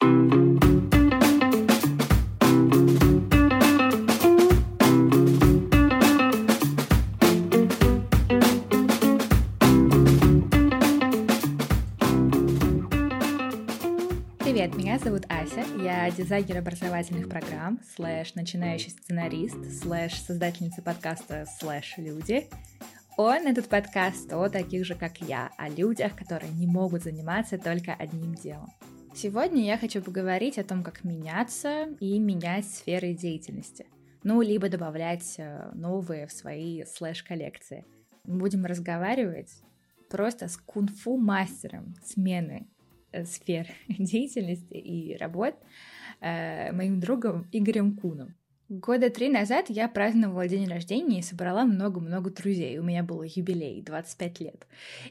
Привет, меня зовут Ася, я дизайнер образовательных программ, слэш начинающий сценарист, слэш создательница подкаста слэш люди. Он, этот подкаст, о таких же, как я, о людях, которые не могут заниматься только одним делом. Сегодня я хочу поговорить о том, как меняться и менять сферы деятельности. Ну, либо добавлять э, новые в свои слэш-коллекции. Будем разговаривать просто с кунг-фу мастером смены Э, сфер деятельности и работ э, моим другом Игорем Куном. Года три назад я праздновала день рождения и собрала много-много друзей. У меня был юбилей, 25 лет.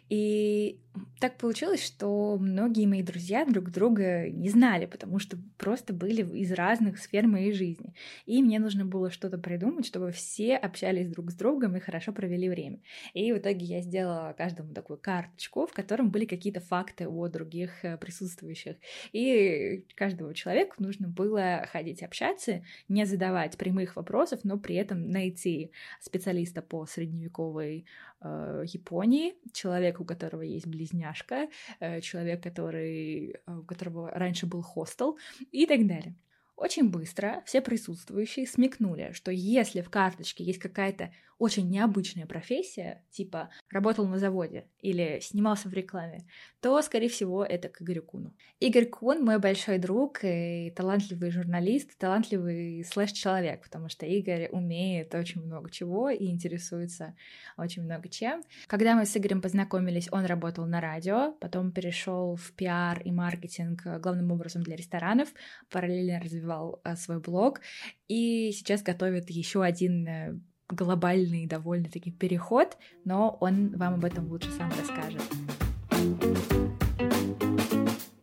И так получилось, что многие мои друзья друг друга не знали, потому что просто были из разных сфер моей жизни. И мне нужно было что-то придумать, чтобы все общались друг с другом и хорошо провели время. И в итоге я сделала каждому такую карточку, в котором были какие-то факты о других э, присутствующих. И каждому человеку нужно было ходить общаться, не задавать прямых вопросов, но при этом найти специалиста по средневековой Японии, человека, у которого есть близняшка, э, человек, который, э, у которого раньше был хостел и так далее. Очень быстро все присутствующие смекнули, что если в карточке есть какая-то очень необычная профессия, типа работал на заводе или снимался в рекламе, то, скорее всего, это к Игорю Куну. Игорь Кун — мой большой друг и талантливый журналист, талантливый слэш-человек, потому что Игорь умеет очень много чего и интересуется очень много чем. Когда мы с Игорем познакомились, он работал на радио, потом перешел в пиар и маркетинг главным образом для ресторанов, параллельно развивал а, свой блог и сейчас готовит еще один э, глобальный довольно-таки переход, но он вам об этом лучше сам расскажет.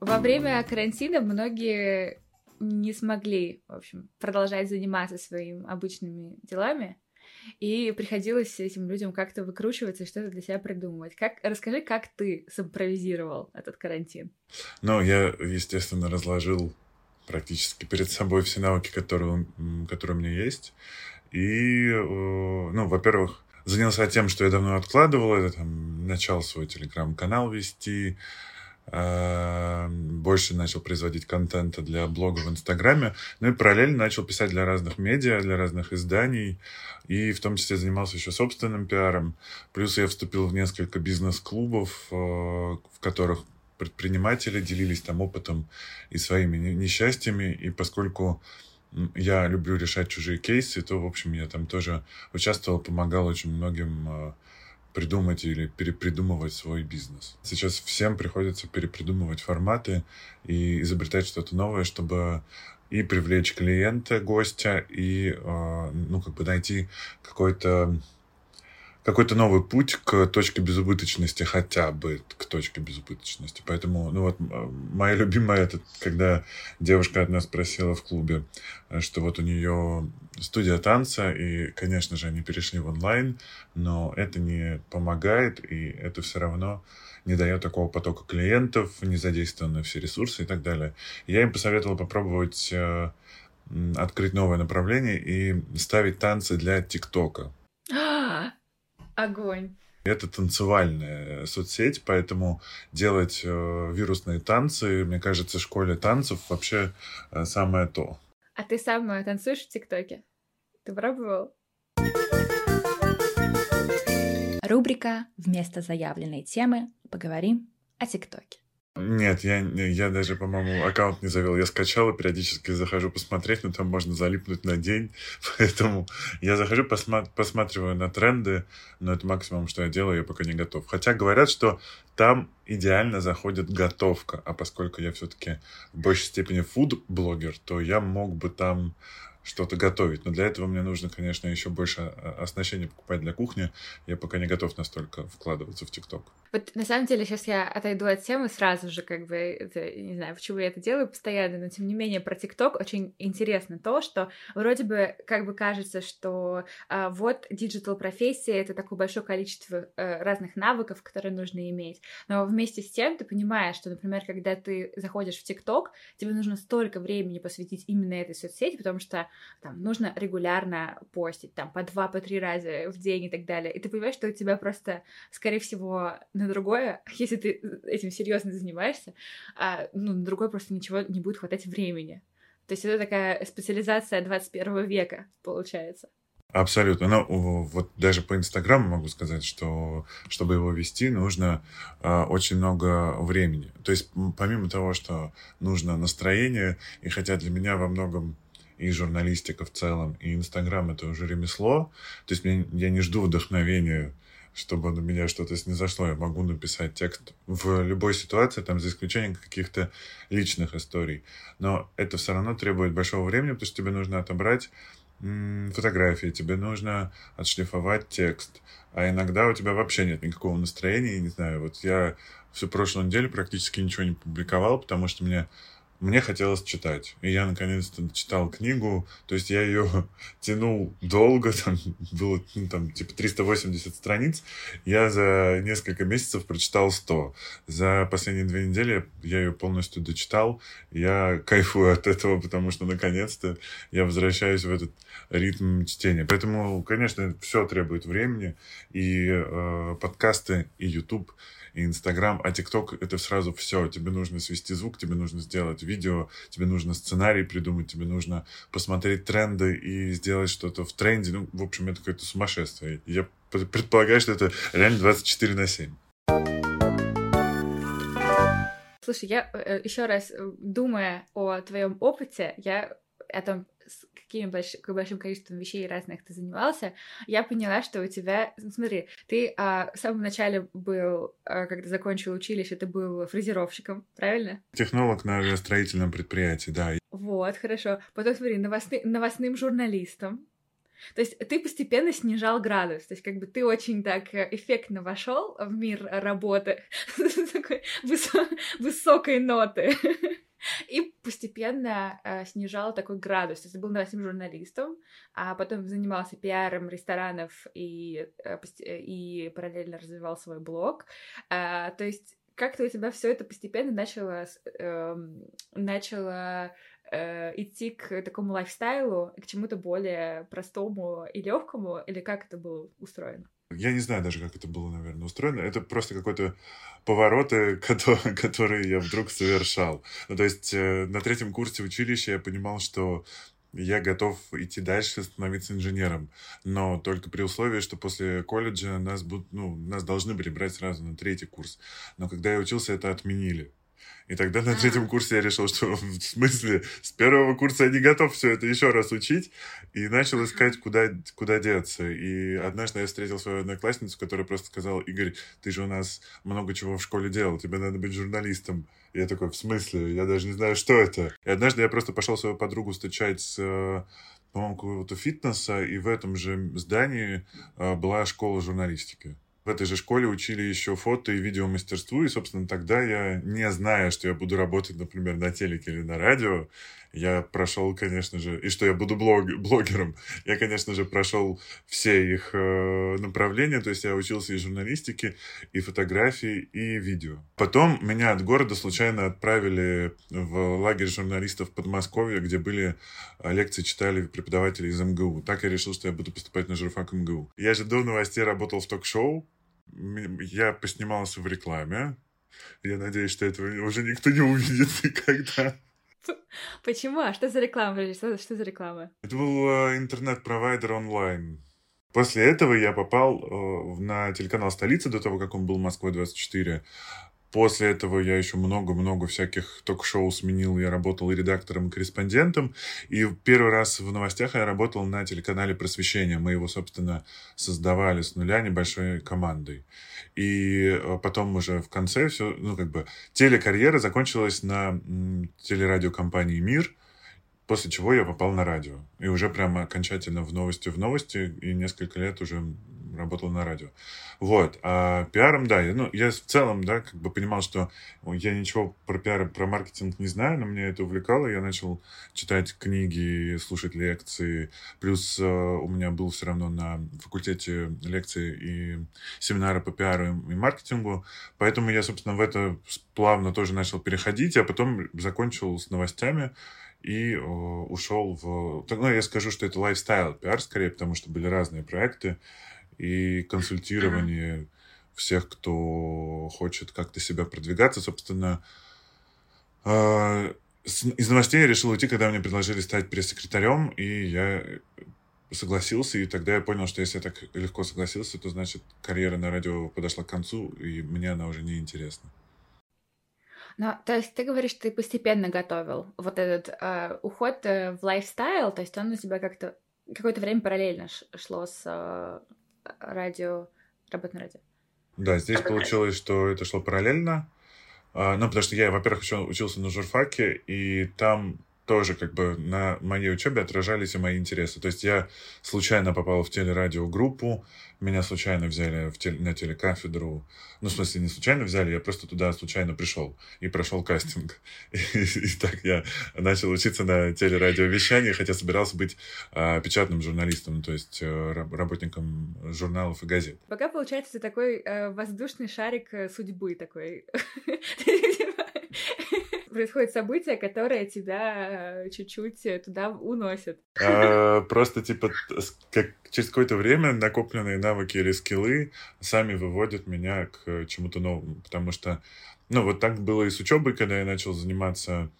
Во время карантина многие не смогли, в общем, продолжать заниматься своими обычными делами, и приходилось этим людям как-то выкручиваться и что-то для себя придумывать. Как, расскажи, как ты симпровизировал этот карантин? Ну, я, естественно, разложил практически перед собой все навыки, которые, которые у меня есть. И, э, ну, во-первых, занялся тем, что я давно откладывал, это там, начал свой телеграм-канал вести, э, больше начал производить контента для блога в Инстаграме, ну и параллельно начал писать для разных медиа, для разных изданий, и в том числе занимался еще собственным пиаром. Плюс я вступил в несколько бизнес-клубов, э, в которых предприниматели делились там опытом и своими несчастьями, и поскольку я люблю решать чужие кейсы, то, в общем, я там тоже участвовал, помогал очень многим э, придумать или перепридумывать свой бизнес. Сейчас всем приходится перепридумывать форматы и изобретать что-то новое, чтобы и привлечь клиента, гостя, и, э, ну, как бы найти какой-то какой-то новый путь к точке безубыточности, хотя бы к точке безубыточности. Поэтому, ну вот, моя любимая, это когда девушка от нас спросила в клубе, э, что вот у нее студия танца, и, конечно же, они перешли в онлайн, но это не помогает, и это все равно не дает такого потока клиентов, не задействованы все ресурсы и так далее. Я им посоветовал попробовать э, открыть новое направление и ставить танцы для ТикТока. Огонь. Это танцевальная соцсеть, поэтому делать э, вирусные танцы, мне кажется, в школе танцев вообще э, самое то. А ты сам э, танцуешь в ТикТоке? Ты пробовал? Рубрика «Вместо заявленной темы поговорим о ТикТоке». Нет, я, я даже, по-моему, аккаунт не завел. Я скачал и периодически захожу посмотреть, но там можно залипнуть на день. Поэтому я захожу, посма- посматриваю на тренды, но это максимум, что я делаю, я пока не готов. Хотя говорят, что там идеально заходит готовка. А поскольку я все-таки в большей степени фуд-блогер, то я мог бы там что-то готовить. Но для этого мне нужно, конечно, еще больше оснащения покупать для кухни. Я пока не готов настолько вкладываться в ТикТок. Вот на самом деле сейчас я отойду от темы сразу же, как бы, это, не знаю, почему я это делаю постоянно, но тем не менее про ТикТок очень интересно то, что вроде бы как бы кажется, что а, вот digital профессия это такое большое количество а, разных навыков, которые нужно иметь, но вместе с тем ты понимаешь, что, например, когда ты заходишь в ТикТок, тебе нужно столько времени посвятить именно этой соцсети, потому что там нужно регулярно постить, там по два, по три раза в день и так далее, и ты понимаешь, что у тебя просто, скорее всего, на другое, если ты этим серьезно занимаешься, а, ну, на другое просто ничего не будет хватать времени. То есть это такая специализация 21 века, получается. Абсолютно. Ну, вот даже по Инстаграму могу сказать, что чтобы его вести, нужно э, очень много времени. То есть помимо того, что нужно настроение, и хотя для меня во многом и журналистика в целом, и Инстаграм это уже ремесло, то есть мне, я не жду вдохновения чтобы на меня что-то снизошло. Я могу написать текст в любой ситуации, там, за исключением каких-то личных историй. Но это все равно требует большого времени, потому что тебе нужно отобрать фотографии, тебе нужно отшлифовать текст. А иногда у тебя вообще нет никакого настроения, не знаю, вот я всю прошлую неделю практически ничего не публиковал, потому что мне мне хотелось читать. И я наконец-то читал книгу. То есть я ее тянул долго, там было ну, там, типа 380 страниц. Я за несколько месяцев прочитал 100. За последние две недели я ее полностью дочитал. Я кайфую от этого, потому что наконец-то я возвращаюсь в этот ритм чтения. Поэтому, конечно, все требует времени. И э, подкасты, и YouTube — и Инстаграм, а ТикТок — это сразу все. Тебе нужно свести звук, тебе нужно сделать видео, тебе нужно сценарий придумать, тебе нужно посмотреть тренды и сделать что-то в тренде. Ну, в общем, это какое-то сумасшествие. Я предполагаю, что это реально 24 на 7. Слушай, я э, еще раз, э, думая о твоем опыте, я о том, каким больш... большим количеством вещей разных ты занимался, я поняла, что у тебя... Ну, смотри, ты а, в самом начале был, а, когда закончил училище, ты был фрезеровщиком, правильно? Технолог на строительном предприятии, да. Вот, хорошо. Потом, смотри, новостны... новостным журналистом. То есть ты постепенно снижал градус, то есть как бы ты очень так э, эффектно вошел в мир работы такой высокой ноты. И постепенно э, снижал такой градус. То есть был новостным журналистом, а потом занимался пиаром ресторанов и, э, и параллельно развивал свой блог. Э, то есть как-то у тебя все это постепенно начало, э, начало э, идти к такому лайфстайлу, к чему-то более простому и легкому, или как это было устроено? Я не знаю даже, как это было, наверное, устроено. Это просто какой-то повороты, которые я вдруг совершал. Ну, то есть э, на третьем курсе училища я понимал, что я готов идти дальше, становиться инженером. Но только при условии, что после колледжа нас, будут, ну, нас должны были брать сразу на третий курс. Но когда я учился, это отменили. И тогда на третьем курсе я решил, что в смысле с первого курса я не готов все это еще раз учить. И начал искать, куда, куда деться. И однажды я встретил свою одноклассницу, которая просто сказала, Игорь, ты же у нас много чего в школе делал, тебе надо быть журналистом. И я такой, в смысле? Я даже не знаю, что это. И однажды я просто пошел свою подругу встречать с по-моему, какого-то фитнеса, и в этом же здании э, была школа журналистики в этой же школе учили еще фото и видеомастерству, и, собственно, тогда я, не зная, что я буду работать, например, на телеке или на радио, я прошел, конечно же, и что я буду блог, блогером, я, конечно же, прошел все их э, направления, то есть я учился и журналистике, и фотографии, и видео. Потом меня от города случайно отправили в лагерь журналистов в Подмосковье, где были э, лекции читали преподаватели из МГУ. Так я решил, что я буду поступать на журфак МГУ. Я же до новостей работал в ток-шоу, я поснимался в рекламе. Я надеюсь, что этого уже никто не увидит никогда. Почему? А что за реклама? Что, что за реклама? Это был э, интернет-провайдер онлайн. После этого я попал э, на телеканал «Столица» до того, как он был «Москва-24». После этого я еще много-много всяких ток-шоу сменил. Я работал и редактором, и корреспондентом. И первый раз в новостях я работал на телеканале «Просвещение». Мы его, собственно, создавали с нуля небольшой командой. И э, потом уже в конце все, ну, как бы, телекарьера закончилась на телерадиокомпании «Мир». после чего я попал на радио. И уже прямо окончательно в новости в новости, и несколько лет уже работал на радио. Вот. А пиаром, да, я, ну, я в целом, да, как бы понимал, что я ничего про пиар, про маркетинг не знаю, но меня это увлекало. Я начал читать книги, слушать лекции. Плюс э, у меня был все равно на факультете лекции и семинары по пиару и маркетингу. Поэтому я, собственно, в это плавно тоже начал переходить, а потом закончил с новостями и э, ушел в... Ну, я скажу, что это лайфстайл пиар скорее, потому что были разные проекты и консультирование всех, кто хочет как-то себя продвигаться. Собственно, э, из новостей я решил уйти, когда мне предложили стать пресс-секретарем, и я согласился, и тогда я понял, что если я так легко согласился, то значит карьера на радио подошла к концу, и мне она уже не интересна. Ну, то есть ты говоришь, ты постепенно готовил вот этот э, уход в лайфстайл, то есть он у тебя как-то какое-то время параллельно шло с э, радио, работа на радио. Да, здесь Работа получилось, что это шло параллельно. А, Ну, потому что я, во-первых, еще учился на журфаке, и там тоже как бы на моей учебе отражались и мои интересы. То есть я случайно попал в телерадиогруппу, меня случайно взяли в теле, на телекафедру. Ну, в смысле, не случайно взяли, я просто туда случайно пришел и прошел кастинг. И, так я начал учиться на телерадиовещании, хотя собирался быть а, печатным журналистом, то есть а, работником журналов и газет. Пока, получается, такой э, воздушный шарик э, судьбы такой. Происходит событие, которое тебя э, чуть-чуть туда уносит. А, просто, типа, как через какое-то время накопленные навыки или скиллы сами выводят меня к чему-то новому. Потому что, ну, вот так было и с учебой, когда я начал заниматься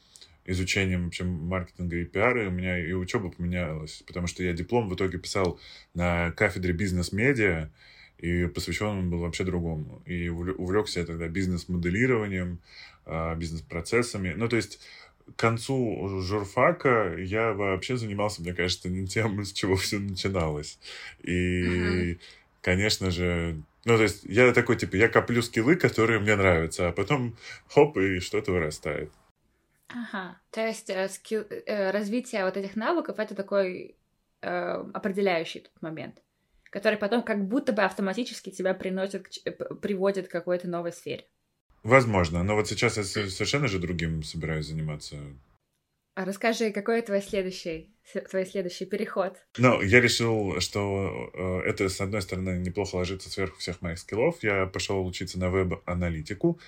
изучением вообще маркетинга и пиара, у меня и учеба поменялась, потому что я диплом в итоге писал на кафедре бизнес-медиа, и посвящен он был вообще другому. И увлекся я тогда бизнес-моделированием, бизнес-процессами. Ну, то есть к концу журфака я вообще занимался, мне кажется, не тем, с чего все начиналось. И, uh-huh. конечно же, ну, то есть я такой, типа, я коплю скиллы, которые мне нравятся, а потом хоп, и что-то вырастает. Ага, то есть э, скилл, э, развитие вот этих навыков — это такой э, определяющий тот момент, который потом как будто бы автоматически тебя приносит, приводит к какой-то новой сфере. Возможно, но вот сейчас я совершенно же другим собираюсь заниматься. А расскажи, какой твой следующий, твой следующий переход? Ну, я решил, что э, это, с одной стороны, неплохо ложится сверху всех моих скиллов. Я пошел учиться на веб-аналитику.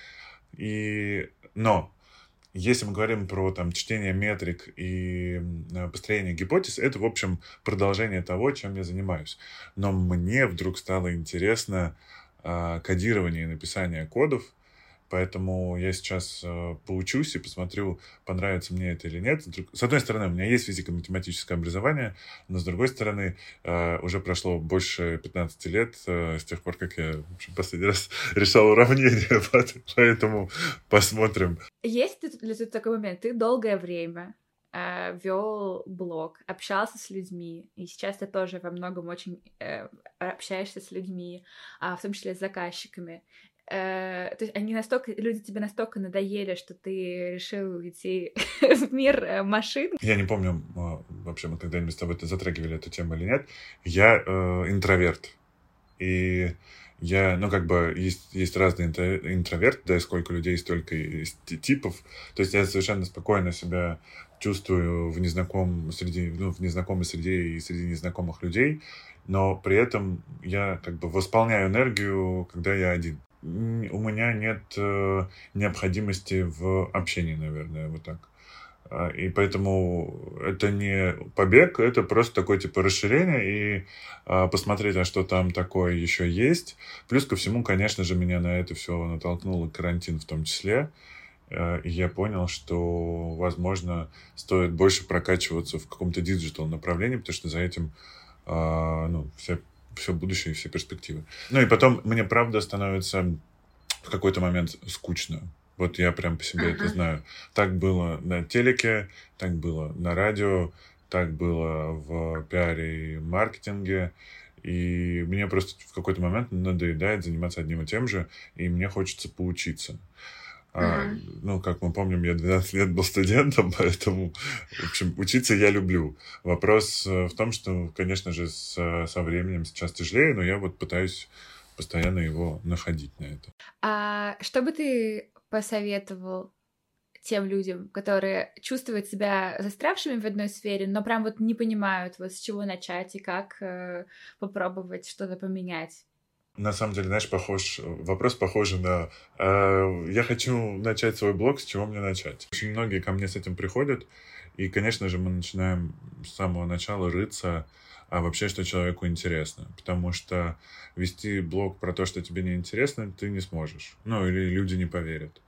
И... Но если мы говорим про там, чтение метрик и построение гипотез, это, в общем, продолжение того, чем я занимаюсь. Но мне вдруг стало интересно э, кодирование и написание кодов, Поэтому я сейчас э, поучусь и посмотрю, понравится мне это или нет. С одной стороны, у меня есть физико-математическое образование, но с другой стороны, э, уже прошло больше 15 лет э, с тех пор, как я общем, последний раз решал уравнение, поэтому посмотрим. Есть ли тут такой момент? Ты долгое время э, вел блог, общался с людьми, и сейчас ты тоже во многом очень э, общаешься с людьми, а в том числе с заказчиками. Э, то есть они настолько, люди тебе настолько надоели, что ты решил идти в мир э, машин. Я не помню, а, вообще мы когда-нибудь с тобой затрагивали эту тему или нет. Я э, интроверт. И я, ну, как бы, есть, есть разные интроверты, да, и сколько людей, столько и типов. То есть я совершенно спокойно себя чувствую в незнакомом среди, ну, в незнакомой среде и среди незнакомых людей, но при этом я как бы восполняю энергию, когда я один у меня нет э, необходимости в общении, наверное, вот так. А, и поэтому это не побег, это просто такое типа расширение и а, посмотреть, а что там такое еще есть. Плюс ко всему, конечно же, меня на это все натолкнул карантин в том числе. А, и я понял, что, возможно, стоит больше прокачиваться в каком-то digital направлении, потому что за этим а, ну, вся все будущее и все перспективы. Ну и потом мне правда становится в какой-то момент скучно. Вот я прям по себе uh-huh. это знаю. Так было на телеке, так было на радио, так было в пиаре и маркетинге. И мне просто в какой-то момент надоедает заниматься одним и тем же, и мне хочется поучиться. А, ну, как мы помним, я 12 лет был студентом, поэтому, в общем, учиться я люблю. Вопрос э, в том, что, конечно же, с, со временем сейчас тяжелее, но я вот пытаюсь постоянно его находить на это. А что бы ты посоветовал тем людям, которые чувствуют себя застрявшими в одной сфере, но прям вот не понимают, вот с чего начать и как э, попробовать что-то поменять? На самом деле, знаешь, похож, вопрос похож на э, «я хочу начать свой блог, с чего мне начать?». Очень многие ко мне с этим приходят, и, конечно же, мы начинаем с самого начала рыться, а вообще, что человеку интересно. Потому что вести блог про то, что тебе не интересно, ты не сможешь. Ну, или люди не поверят.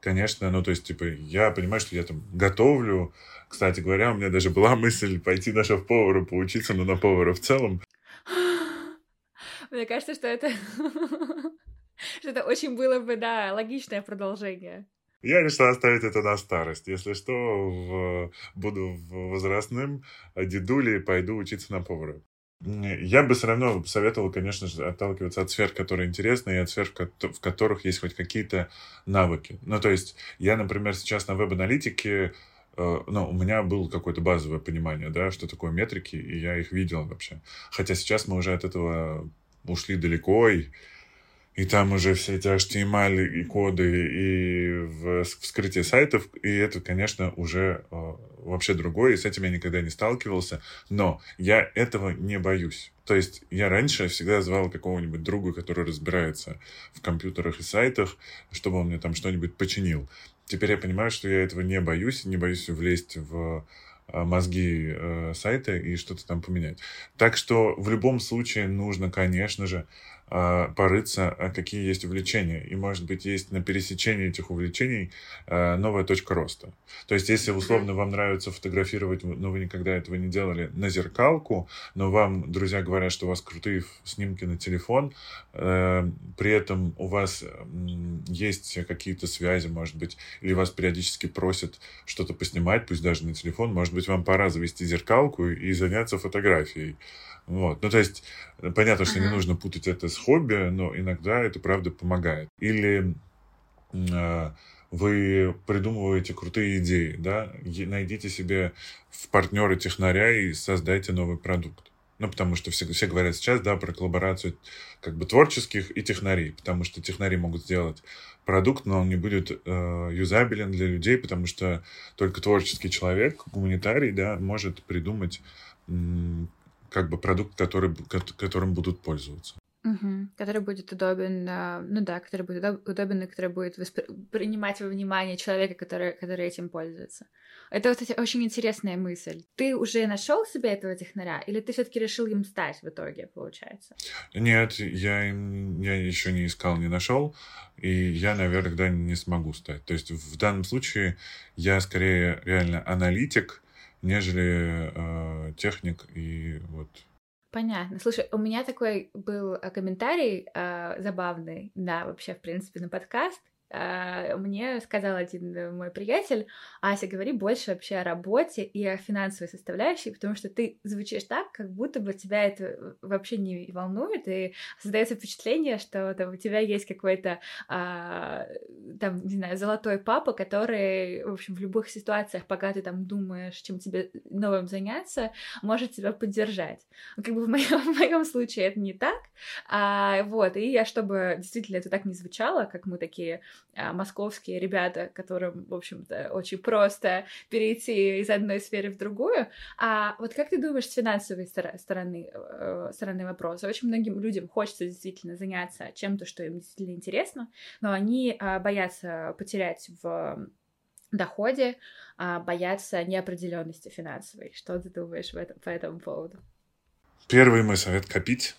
Конечно, ну, то есть, типа, я понимаю, что я там готовлю. Кстати говоря, у меня даже была мысль пойти на шеф-повара поучиться, но на повара в целом. Мне кажется, что это... что это очень было бы, да, логичное продолжение. Я решил оставить это на старость. Если что, в... буду возрастным дедулей, пойду учиться на повара. Я бы все равно советовал, конечно же, отталкиваться от сфер, которые интересны, и от сфер, в которых есть хоть какие-то навыки. Ну, то есть, я, например, сейчас на веб-аналитике, э, ну, у меня было какое-то базовое понимание, да, что такое метрики, и я их видел вообще. Хотя сейчас мы уже от этого ушли далеко, и и там уже все эти HTML и коды, и вскрытие сайтов, и это, конечно, уже э, вообще другое, и с этим я никогда не сталкивался, но я этого не боюсь. То есть я раньше всегда звал какого-нибудь друга, который разбирается в компьютерах и сайтах, чтобы он мне там что-нибудь починил. Теперь я понимаю, что я этого не боюсь, не боюсь влезть в мозги э, сайта и что-то там поменять. Так что в любом случае нужно, конечно же, порыться, а какие есть увлечения. И, может быть, есть на пересечении этих увлечений а, новая точка роста. То есть, если условно вам нравится фотографировать, но вы никогда этого не делали, на зеркалку, но вам друзья говорят, что у вас крутые снимки на телефон, э, при этом у вас есть какие-то связи, может быть, или вас периодически просят что-то поснимать, пусть даже на телефон, может быть, вам пора завести зеркалку и заняться фотографией. Вот. Ну, то есть, понятно, что не нужно путать это с хобби, но иногда это, правда, помогает. Или э, вы придумываете крутые идеи, да, найдите себе в партнеры технаря и создайте новый продукт. Ну, потому что все, все говорят сейчас, да, про коллаборацию как бы творческих и технарей, потому что технари могут сделать продукт, но он не будет э, юзабелен для людей, потому что только творческий человек, гуманитарий, да, может придумать как бы продукт, который, которым будут пользоваться. Угу. Который будет удобен, ну да, который будет удобен и который будет принимать во внимание человека, который, который этим пользуется. Это вот кстати, очень интересная мысль. Ты уже нашел себе этого технаря, или ты все-таки решил им стать в итоге, получается? Нет, я, я еще не искал, не нашел, и я, наверное, не смогу стать. То есть в данном случае я скорее реально аналитик, нежели э, техник и вот. Понятно. Слушай, у меня такой был э, комментарий э, забавный, да, вообще, в принципе, на подкаст. А, мне сказал один э, мой приятель, Ася, говори больше вообще о работе и о финансовой составляющей, потому что ты звучишь так, как будто бы тебя это э, вообще не волнует, и создается впечатление, что там, у тебя есть какой-то, а, там, не знаю, золотой папа, который, в общем, в любых ситуациях, пока ты там думаешь, чем тебе новым заняться, может тебя поддержать. Как бы в моем, в моем случае это не так, а, вот, и я, чтобы действительно это так не звучало, как мы такие московские ребята, которым, в общем-то, очень просто перейти из одной сферы в другую. А вот как ты думаешь с финансовой стороны, э, стороны вопроса? Очень многим людям хочется действительно заняться чем-то, что им действительно интересно, но они а, боятся потерять в доходе, а, боятся неопределенности финансовой. Что ты думаешь в этом, по этому поводу? Первый мой совет — копить.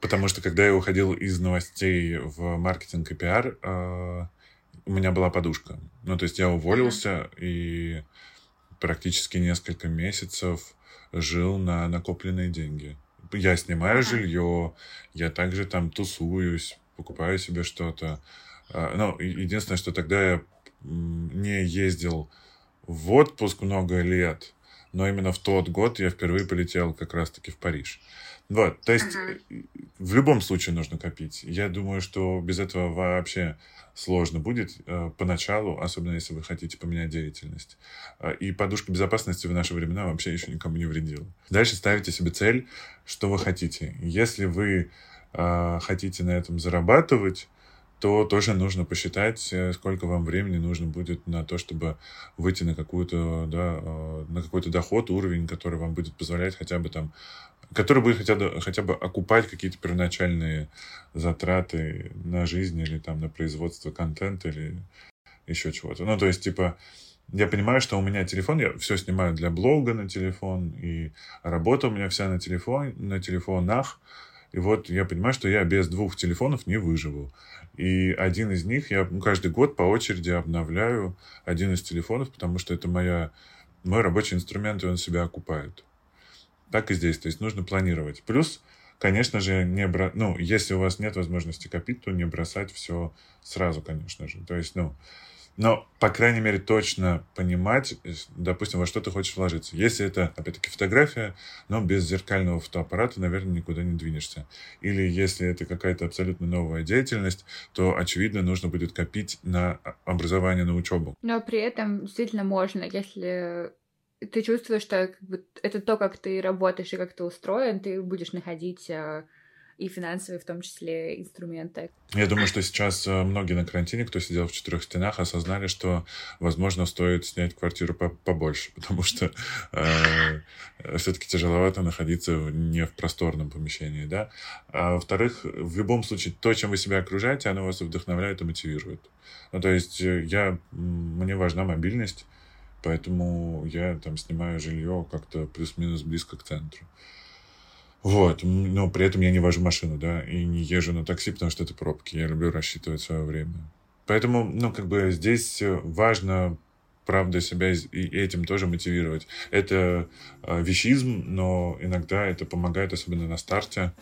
Потому что когда я уходил из новостей в маркетинг и пиар, э, у меня была подушка. Ну, то есть я уволился и практически несколько месяцев жил на накопленные деньги. Я снимаю жилье, я также там тусуюсь, покупаю себе что-то. Э, ну, единственное, что тогда я не ездил в отпуск много лет, но именно в тот год я впервые полетел как раз-таки в Париж. Вот, то есть uh-huh. в любом случае нужно копить. Я думаю, что без этого вообще сложно будет э, поначалу, особенно если вы хотите поменять деятельность. Э, и подушка безопасности в наши времена вообще еще никому не вредила. Дальше ставите себе цель, что вы хотите. Если вы э, хотите на этом зарабатывать, то тоже нужно посчитать, э, сколько вам времени нужно будет на то, чтобы выйти на какую-то, да, на какой-то доход, уровень, который вам будет позволять хотя бы там, который будет хотя бы, хотя бы окупать какие-то первоначальные затраты на жизнь или там на производство контента или еще чего-то. Ну, то есть, типа, я понимаю, что у меня телефон, я все снимаю для блога на телефон, и работа у меня вся на телефон, на телефонах, и вот я понимаю, что я без двух телефонов не выживу. И один из них я каждый год по очереди обновляю один из телефонов, потому что это моя, мой рабочий инструмент, и он себя окупает. Так и здесь. То есть нужно планировать. Плюс, конечно же, не бро... ну, если у вас нет возможности копить, то не бросать все сразу, конечно же. То есть, ну, но, по крайней мере, точно понимать, допустим, во что ты хочешь вложиться. Если это, опять-таки, фотография, но без зеркального фотоаппарата, наверное, никуда не двинешься. Или если это какая-то абсолютно новая деятельность, то, очевидно, нужно будет копить на образование, на учебу. Но при этом действительно можно, если ты чувствуешь, что как бы, это то, как ты работаешь и как ты устроен, ты будешь находить а, и финансовые в том числе инструменты. Я думаю, что сейчас э, многие на карантине, кто сидел в четырех стенах, осознали, что, возможно, стоит снять квартиру побольше, потому что э, все-таки тяжеловато находиться не в просторном помещении, да. А во-вторых, в любом случае, то, чем вы себя окружаете, оно вас вдохновляет и мотивирует. Ну, то есть э, я, мне важна мобильность, поэтому я там снимаю жилье как-то плюс-минус близко к центру. Вот, но при этом я не вожу машину, да, и не езжу на такси, потому что это пробки. Я люблю рассчитывать свое время. Поэтому, ну, как бы здесь важно, правда, себя и этим тоже мотивировать. Это а, вещизм, но иногда это помогает, особенно на старте.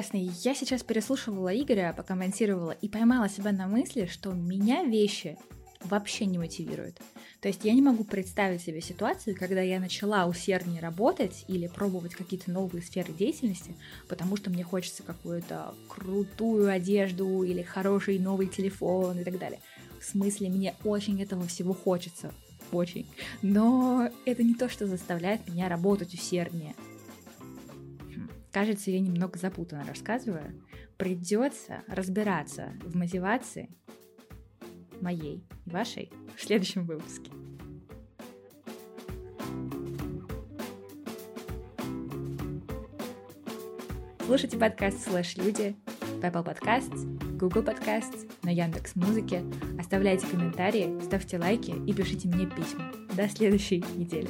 Интересно, я сейчас переслушивала Игоря, пока монтировала, и поймала себя на мысли, что меня вещи вообще не мотивируют. То есть я не могу представить себе ситуацию, когда я начала усерднее работать или пробовать какие-то новые сферы деятельности, потому что мне хочется какую-то крутую одежду или хороший новый телефон и так далее. В смысле, мне очень этого всего хочется. Очень. Но это не то, что заставляет меня работать усерднее. Кажется, я немного запутанно рассказываю. Придется разбираться в мотивации моей и вашей в следующем выпуске. Слушайте подкаст «Слэш Люди», в Apple Podcasts, Google Podcasts, на Яндекс Музыке. Оставляйте комментарии, ставьте лайки и пишите мне письма. До следующей недели.